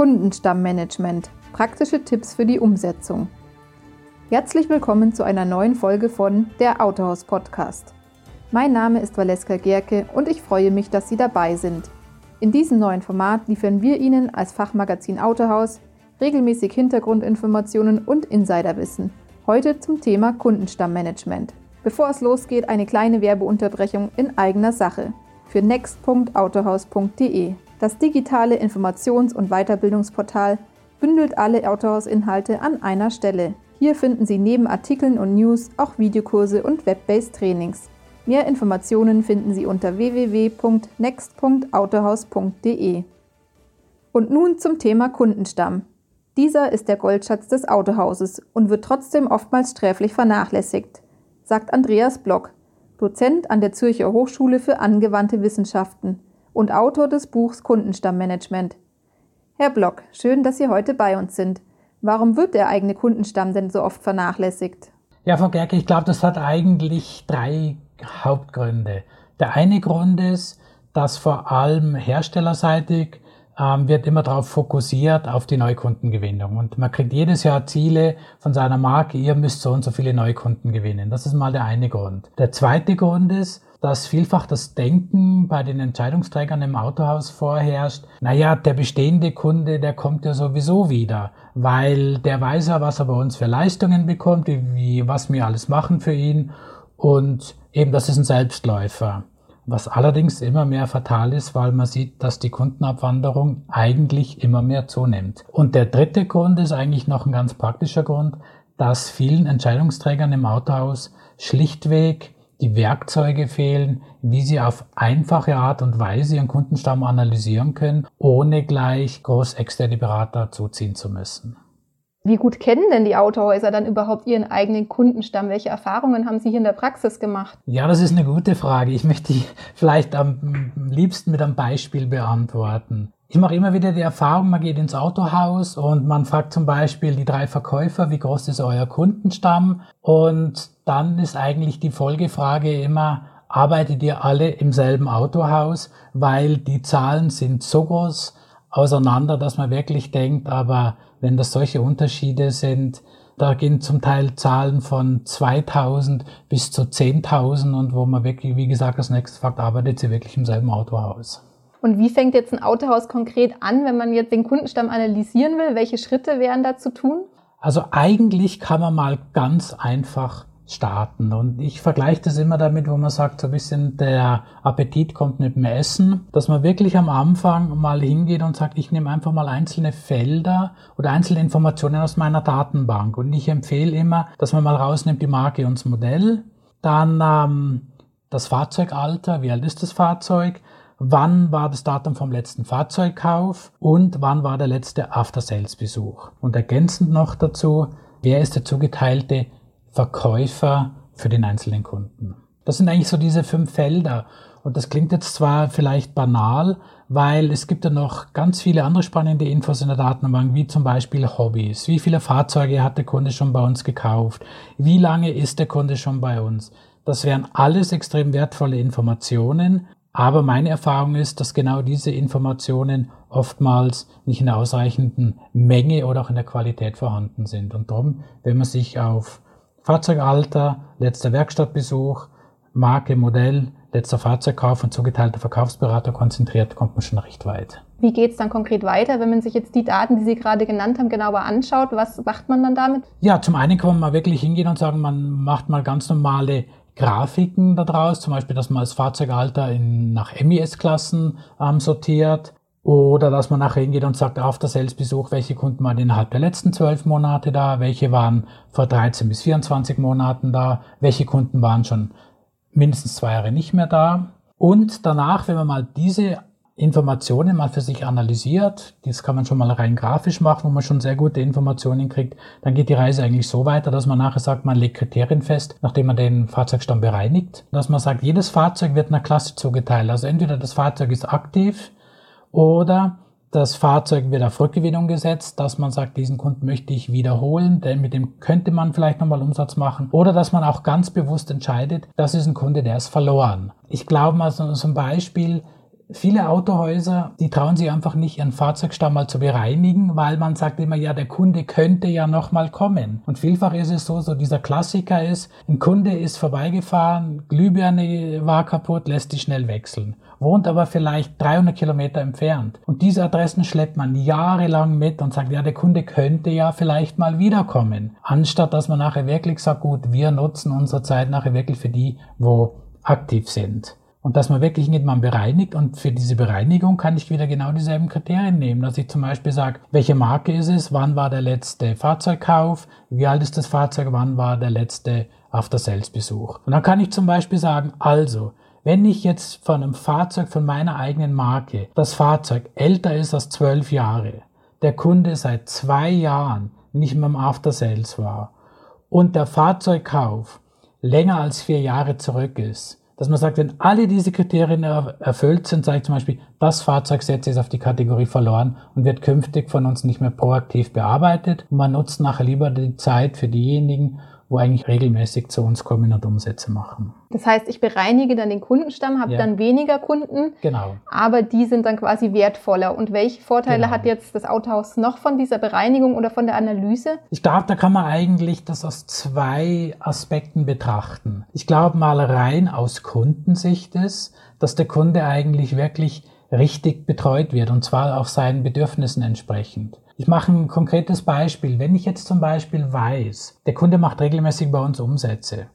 Kundenstammmanagement. Praktische Tipps für die Umsetzung. Herzlich willkommen zu einer neuen Folge von Der Autohaus Podcast. Mein Name ist Valeska Gerke und ich freue mich, dass Sie dabei sind. In diesem neuen Format liefern wir Ihnen als Fachmagazin Autohaus regelmäßig Hintergrundinformationen und Insiderwissen. Heute zum Thema Kundenstammmanagement. Bevor es losgeht, eine kleine Werbeunterbrechung in eigener Sache für next.autohaus.de. Das digitale Informations- und Weiterbildungsportal bündelt alle Autohaus-Inhalte an einer Stelle. Hier finden Sie neben Artikeln und News auch Videokurse und Web-based Trainings. Mehr Informationen finden Sie unter www.next.autohaus.de. Und nun zum Thema Kundenstamm. Dieser ist der Goldschatz des Autohauses und wird trotzdem oftmals sträflich vernachlässigt, sagt Andreas Block, Dozent an der Zürcher Hochschule für angewandte Wissenschaften und Autor des Buchs Kundenstammmanagement. Herr Block, schön, dass Sie heute bei uns sind. Warum wird der eigene Kundenstamm denn so oft vernachlässigt? Ja, Frau Gerke, ich glaube, das hat eigentlich drei Hauptgründe. Der eine Grund ist, dass vor allem herstellerseitig ähm, wird immer darauf fokussiert auf die Neukundengewinnung. Und man kriegt jedes Jahr Ziele von seiner Marke, ihr müsst so und so viele Neukunden gewinnen. Das ist mal der eine Grund. Der zweite Grund ist, dass vielfach das Denken bei den Entscheidungsträgern im Autohaus vorherrscht, naja, der bestehende Kunde, der kommt ja sowieso wieder, weil der weiß ja, was er bei uns für Leistungen bekommt, wie, was wir alles machen für ihn und eben das ist ein Selbstläufer was allerdings immer mehr fatal ist, weil man sieht, dass die Kundenabwanderung eigentlich immer mehr zunimmt. Und der dritte Grund ist eigentlich noch ein ganz praktischer Grund, dass vielen Entscheidungsträgern im Autohaus schlichtweg die Werkzeuge fehlen, wie sie auf einfache Art und Weise ihren Kundenstamm analysieren können, ohne gleich groß externe Berater zuziehen zu müssen. Wie gut kennen denn die Autohäuser dann überhaupt ihren eigenen Kundenstamm? Welche Erfahrungen haben Sie hier in der Praxis gemacht? Ja, das ist eine gute Frage. Ich möchte die vielleicht am liebsten mit einem Beispiel beantworten. Ich mache immer wieder die Erfahrung, man geht ins Autohaus und man fragt zum Beispiel die drei Verkäufer, wie groß ist euer Kundenstamm? Und dann ist eigentlich die Folgefrage immer, arbeitet ihr alle im selben Autohaus? Weil die Zahlen sind so groß auseinander, dass man wirklich denkt, aber wenn das solche Unterschiede sind, da gehen zum Teil Zahlen von 2000 bis zu 10.000 und wo man wirklich, wie gesagt, als nächstes fragt, arbeitet sie wirklich im selben Autohaus. Und wie fängt jetzt ein Autohaus konkret an, wenn man jetzt den Kundenstamm analysieren will? Welche Schritte wären da zu tun? Also eigentlich kann man mal ganz einfach starten. Und ich vergleiche das immer damit, wo man sagt, so ein bisschen der Appetit kommt mit dem Essen, dass man wirklich am Anfang mal hingeht und sagt, ich nehme einfach mal einzelne Felder oder einzelne Informationen aus meiner Datenbank. Und ich empfehle immer, dass man mal rausnimmt die Marke und das Modell, dann ähm, das Fahrzeugalter, wie alt ist das Fahrzeug, wann war das Datum vom letzten Fahrzeugkauf und wann war der letzte After-Sales-Besuch. Und ergänzend noch dazu, wer ist der zugeteilte Verkäufer für den einzelnen Kunden. Das sind eigentlich so diese fünf Felder. Und das klingt jetzt zwar vielleicht banal, weil es gibt ja noch ganz viele andere spannende Infos in der Datenbank, wie zum Beispiel Hobbys. Wie viele Fahrzeuge hat der Kunde schon bei uns gekauft? Wie lange ist der Kunde schon bei uns? Das wären alles extrem wertvolle Informationen. Aber meine Erfahrung ist, dass genau diese Informationen oftmals nicht in der ausreichenden Menge oder auch in der Qualität vorhanden sind. Und darum, wenn man sich auf Fahrzeugalter, letzter Werkstattbesuch, Marke, Modell, letzter Fahrzeugkauf und zugeteilter Verkaufsberater konzentriert, kommt man schon recht weit. Wie geht es dann konkret weiter, wenn man sich jetzt die Daten, die Sie gerade genannt haben, genauer anschaut? Was macht man dann damit? Ja, zum einen kann man mal wirklich hingehen und sagen, man macht mal ganz normale Grafiken daraus, zum Beispiel, dass man das Fahrzeugalter in, nach MES-Klassen ähm, sortiert oder dass man nachher hingeht und sagt, auf der Sales-Besuch, welche Kunden waren innerhalb der letzten zwölf Monate da, welche waren vor 13 bis 24 Monaten da, welche Kunden waren schon mindestens zwei Jahre nicht mehr da. Und danach, wenn man mal diese Informationen mal für sich analysiert, das kann man schon mal rein grafisch machen, wo man schon sehr gute Informationen kriegt, dann geht die Reise eigentlich so weiter, dass man nachher sagt, man legt Kriterien fest, nachdem man den Fahrzeugstamm bereinigt, dass man sagt, jedes Fahrzeug wird einer Klasse zugeteilt. Also entweder das Fahrzeug ist aktiv, oder das Fahrzeug wird auf Rückgewinnung gesetzt, dass man sagt, diesen Kunden möchte ich wiederholen, denn mit dem könnte man vielleicht nochmal Umsatz machen. Oder dass man auch ganz bewusst entscheidet, das ist ein Kunde, der ist verloren. Ich glaube mal so, so ein Beispiel, Viele Autohäuser, die trauen sich einfach nicht, ihren Fahrzeugstamm mal zu bereinigen, weil man sagt immer, ja, der Kunde könnte ja noch mal kommen. Und vielfach ist es so, so dieser Klassiker ist, ein Kunde ist vorbeigefahren, Glühbirne war kaputt, lässt die schnell wechseln. Wohnt aber vielleicht 300 Kilometer entfernt. Und diese Adressen schleppt man jahrelang mit und sagt, ja, der Kunde könnte ja vielleicht mal wiederkommen. Anstatt dass man nachher wirklich sagt, gut, wir nutzen unsere Zeit nachher wirklich für die, wo aktiv sind. Und dass man wirklich nicht mal bereinigt und für diese Bereinigung kann ich wieder genau dieselben Kriterien nehmen. Dass ich zum Beispiel sage, welche Marke ist es, wann war der letzte Fahrzeugkauf, wie alt ist das Fahrzeug, wann war der letzte After-Sales-Besuch. Und dann kann ich zum Beispiel sagen, also, wenn ich jetzt von einem Fahrzeug von meiner eigenen Marke, das Fahrzeug älter ist als zwölf Jahre, der Kunde seit zwei Jahren nicht mehr im After Sales war und der Fahrzeugkauf länger als vier Jahre zurück ist, dass man sagt, wenn alle diese Kriterien erfüllt sind, sage ich zum Beispiel, das Fahrzeug setzt jetzt auf die Kategorie verloren und wird künftig von uns nicht mehr proaktiv bearbeitet. Und man nutzt nachher lieber die Zeit für diejenigen, wo eigentlich regelmäßig zu uns kommen und Umsätze machen. Das heißt, ich bereinige dann den Kundenstamm, habe ja. dann weniger Kunden, genau. aber die sind dann quasi wertvoller. Und welche Vorteile genau. hat jetzt das Autohaus noch von dieser Bereinigung oder von der Analyse? Ich glaube, da kann man eigentlich das aus zwei Aspekten betrachten. Ich glaube mal rein aus Kundensicht ist, dass der Kunde eigentlich wirklich richtig betreut wird und zwar auch seinen Bedürfnissen entsprechend. Ich mache ein konkretes Beispiel. Wenn ich jetzt zum Beispiel weiß, der Kunde macht regelmäßig bei uns Umsätze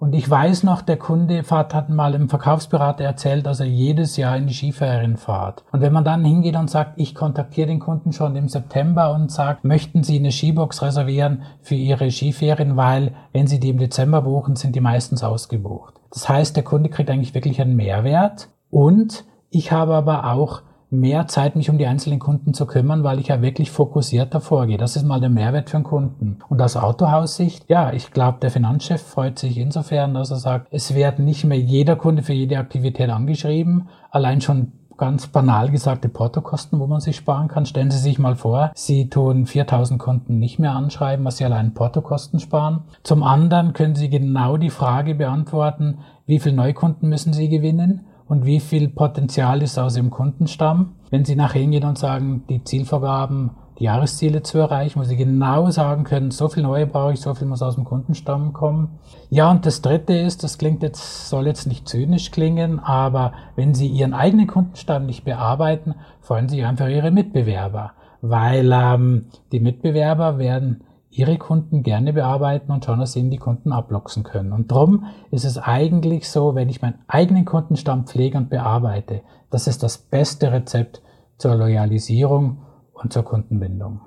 und ich weiß noch, der Kunde fahrt, hat mal im Verkaufsberater erzählt, dass er jedes Jahr in die Skiferien fahrt. Und wenn man dann hingeht und sagt, ich kontaktiere den Kunden schon im September und sagt, möchten Sie eine Skibox reservieren für Ihre Skiferien, weil wenn Sie die im Dezember buchen, sind die meistens ausgebucht. Das heißt, der Kunde kriegt eigentlich wirklich einen Mehrwert und ich habe aber auch mehr Zeit, mich um die einzelnen Kunden zu kümmern, weil ich ja wirklich fokussierter vorgehe. Das ist mal der Mehrwert für einen Kunden. Und aus Autohaussicht, ja, ich glaube, der Finanzchef freut sich insofern, dass er sagt, es wird nicht mehr jeder Kunde für jede Aktivität angeschrieben. Allein schon ganz banal gesagte Portokosten, wo man sich sparen kann. Stellen Sie sich mal vor, Sie tun 4000 Kunden nicht mehr anschreiben, was Sie allein Portokosten sparen. Zum anderen können Sie genau die Frage beantworten, wie viele Neukunden müssen Sie gewinnen? Und wie viel Potenzial ist aus dem Kundenstamm. Wenn Sie nachher hingehen und sagen, die Zielvorgaben, die Jahresziele zu erreichen, wo Sie genau sagen können, so viel neue brauche ich, so viel muss aus dem Kundenstamm kommen. Ja, und das dritte ist, das klingt jetzt, soll jetzt nicht zynisch klingen, aber wenn Sie Ihren eigenen Kundenstamm nicht bearbeiten, freuen Sie einfach Ihre Mitbewerber, weil ähm, die Mitbewerber werden ihre Kunden gerne bearbeiten und schauen, dass sie die Kunden ablocksen können. Und darum ist es eigentlich so, wenn ich meinen eigenen Kundenstamm pflege und bearbeite, das ist das beste Rezept zur Loyalisierung und zur Kundenbindung.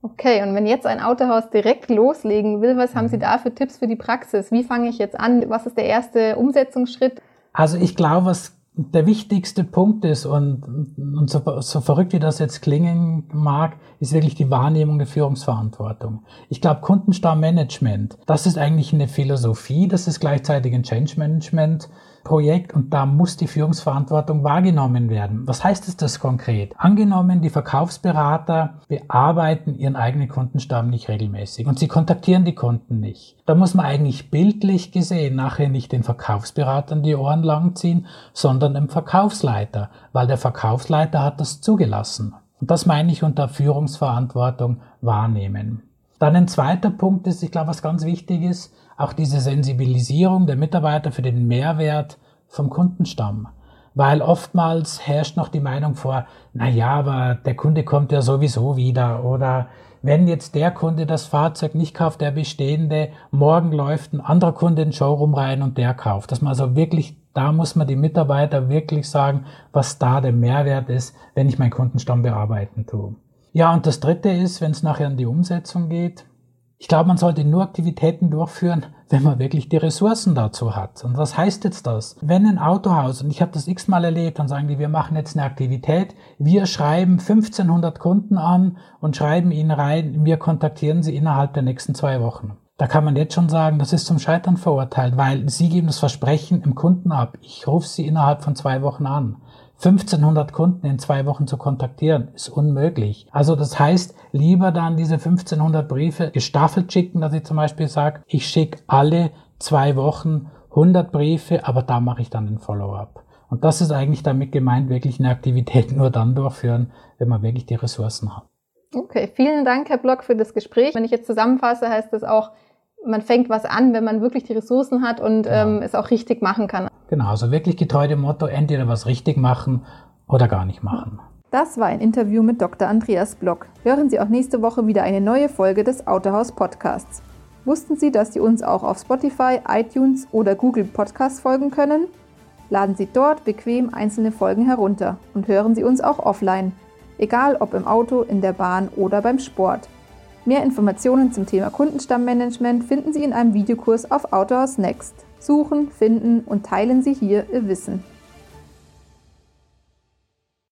Okay, und wenn jetzt ein Autohaus direkt loslegen will, was haben Sie da für Tipps für die Praxis? Wie fange ich jetzt an? Was ist der erste Umsetzungsschritt? Also ich glaube, was der wichtigste Punkt ist und, und so, so verrückt wie das jetzt klingen mag, ist wirklich die Wahrnehmung der Führungsverantwortung. Ich glaube, Kundenstammmanagement, das ist eigentlich eine Philosophie, das ist gleichzeitig ein Change Management Projekt und da muss die Führungsverantwortung wahrgenommen werden. Was heißt es das konkret? Angenommen, die Verkaufsberater bearbeiten ihren eigenen Kundenstamm nicht regelmäßig und sie kontaktieren die Kunden nicht. Da muss man eigentlich bildlich gesehen nachher nicht den Verkaufsberatern die Ohren langziehen, sondern dem Verkaufsleiter, weil der Verkaufsleiter hat das zugelassen. Und das meine ich unter Führungsverantwortung wahrnehmen. Dann ein zweiter Punkt ist, ich glaube, was ganz wichtig ist, auch diese Sensibilisierung der Mitarbeiter für den Mehrwert vom Kundenstamm. Weil oftmals herrscht noch die Meinung vor, na ja, aber der Kunde kommt ja sowieso wieder oder wenn jetzt der Kunde das Fahrzeug nicht kauft, der bestehende, morgen läuft ein anderer Kunde in den Showroom rein und der kauft. Dass man also wirklich, da muss man die Mitarbeiter wirklich sagen, was da der Mehrwert ist, wenn ich meinen Kundenstamm bearbeiten tue. Ja, und das dritte ist, wenn es nachher an die Umsetzung geht, ich glaube, man sollte nur Aktivitäten durchführen, wenn man wirklich die Ressourcen dazu hat. Und was heißt jetzt das? Wenn ein Autohaus, und ich habe das x-mal erlebt, dann sagen die, wir machen jetzt eine Aktivität, wir schreiben 1500 Kunden an und schreiben ihnen rein, wir kontaktieren sie innerhalb der nächsten zwei Wochen. Da kann man jetzt schon sagen, das ist zum Scheitern verurteilt, weil sie geben das Versprechen im Kunden ab. Ich rufe sie innerhalb von zwei Wochen an. 1500 Kunden in zwei Wochen zu kontaktieren, ist unmöglich. Also das heißt, lieber dann diese 1500 Briefe gestaffelt schicken, dass ich zum Beispiel sage, ich schicke alle zwei Wochen 100 Briefe, aber da mache ich dann den Follow-up. Und das ist eigentlich damit gemeint, wirklich eine Aktivität nur dann durchführen, wenn man wirklich die Ressourcen hat. Okay, vielen Dank, Herr Block, für das Gespräch. Wenn ich jetzt zusammenfasse, heißt das auch, man fängt was an, wenn man wirklich die Ressourcen hat und genau. ähm, es auch richtig machen kann. Genau, also wirklich getreu dem Motto, entweder was richtig machen oder gar nicht machen. Das war ein Interview mit Dr. Andreas Block. Hören Sie auch nächste Woche wieder eine neue Folge des Autohaus Podcasts. Wussten Sie, dass Sie uns auch auf Spotify, iTunes oder Google Podcasts folgen können? Laden Sie dort bequem einzelne Folgen herunter und hören Sie uns auch offline, egal ob im Auto, in der Bahn oder beim Sport. Mehr Informationen zum Thema Kundenstammmanagement finden Sie in einem Videokurs auf Autohaus Next. Suchen, finden und teilen Sie hier Ihr Wissen.